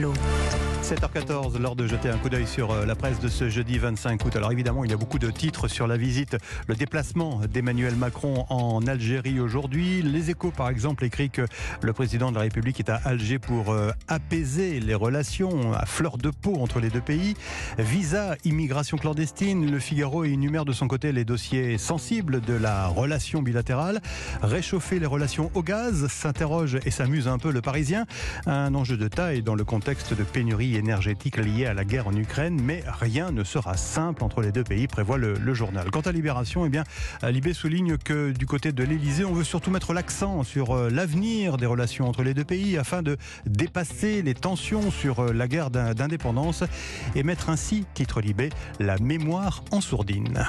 l'eau. 7h14, l'heure de jeter un coup d'œil sur euh, la presse de ce jeudi 25 août. Alors évidemment, il y a beaucoup de titres sur la visite, le déplacement d'Emmanuel Macron en Algérie aujourd'hui. Les échos, par exemple, écrit que le président de la République est à Alger pour euh, apaiser les relations à fleur de peau entre les deux pays. Visa, immigration clandestine, le Figaro énumère de son côté les dossiers sensibles de la relation bilatérale. Réchauffer les relations au gaz, s'interroge et s'amuse un peu le Parisien. Un enjeu de taille dans le contexte de pénurie énergétique liée à la guerre en Ukraine, mais rien ne sera simple entre les deux pays, prévoit le, journal. Quant à Libération, eh bien, Libé souligne que du côté de l'Elysée, on veut surtout mettre l'accent sur euh, l'avenir des relations entre les deux pays afin de dépasser les tensions sur euh, la guerre d'indépendance et mettre ainsi, titre Libé, la mémoire en sourdine.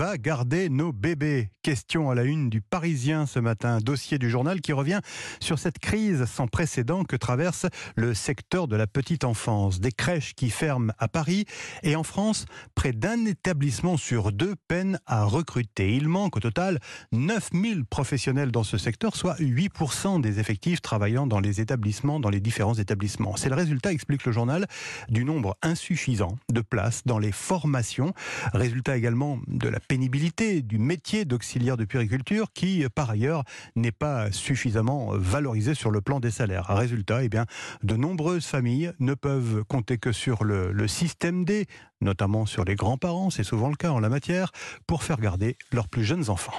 Va garder nos bébés Question à la une du Parisien ce matin, dossier du journal qui revient sur cette crise sans précédent que traverse le secteur de la petite enfance. Des crèches qui ferment à Paris et en France, près d'un établissement sur deux peine à recruter. Il manque au total 9000 professionnels dans ce secteur, soit 8% des effectifs travaillant dans les établissements, dans les différents établissements. C'est le résultat, explique le journal, du nombre insuffisant de places dans les formations. Résultat également de la pénibilité du métier d'auxiliaire de puriculture qui, par ailleurs, n'est pas suffisamment valorisé sur le plan des salaires. Résultat, eh bien, de nombreuses familles ne peuvent compter que sur le système D, notamment sur les grands-parents, c'est souvent le cas en la matière, pour faire garder leurs plus jeunes enfants.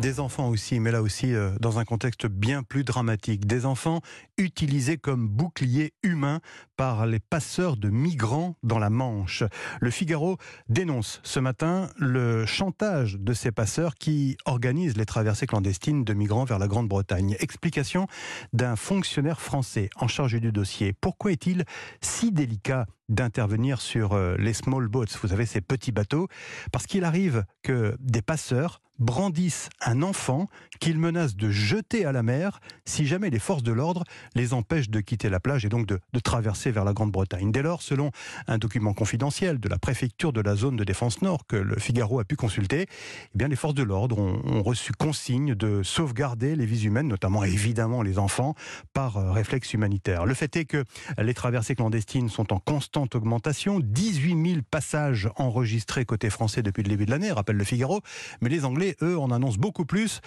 Des enfants aussi, mais là aussi euh, dans un contexte bien plus dramatique. Des enfants utilisés comme boucliers humains par les passeurs de migrants dans la Manche. Le Figaro dénonce ce matin le chantage de ces passeurs qui organisent les traversées clandestines de migrants vers la Grande-Bretagne. Explication d'un fonctionnaire français en charge du dossier. Pourquoi est-il si délicat d'intervenir sur euh, les small boats, vous savez, ces petits bateaux, parce qu'il arrive que des passeurs brandissent un enfant qu'ils menacent de jeter à la mer si jamais les forces de l'ordre les empêchent de quitter la plage et donc de, traverser vers la Grande-Bretagne. Dès lors, selon un document confidentiel de la préfecture de la zone de défense nord que le Figaro a pu consulter, eh bien les forces de l'ordre ont, reçu consigne de sauvegarder les vies humaines, notamment évidemment les enfants, par euh, réflexe humanitaire. Le fait est que les traversées clandestines sont en augmentation, 18 000 passages enregistrés côté français depuis le début de l'année, rappelle le Figaro, mais les Anglais eux, en annoncent beaucoup plus.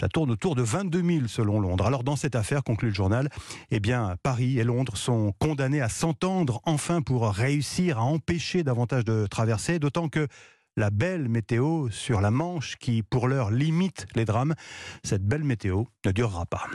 Ça tourne autour de 22 000 selon Londres. Alors dans cette affaire, conclut le journal, eh bien, Paris et Londres sont condamnés à s'entendre enfin pour réussir à empêcher davantage de traversées, d'autant que la belle météo sur la Manche qui, pour l'heure, limite les drames, cette belle météo ne durera pas.